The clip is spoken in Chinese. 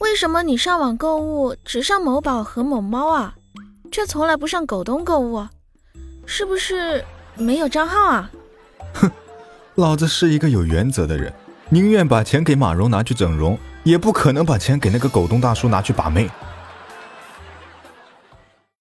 为什么你上网购物只上某宝和某猫啊？却从来不上狗东购物是不是没有账号啊？哼老子是一个有原则的人宁愿把钱给马蓉拿去整容也不可能把钱给那个狗东大叔拿去把妹。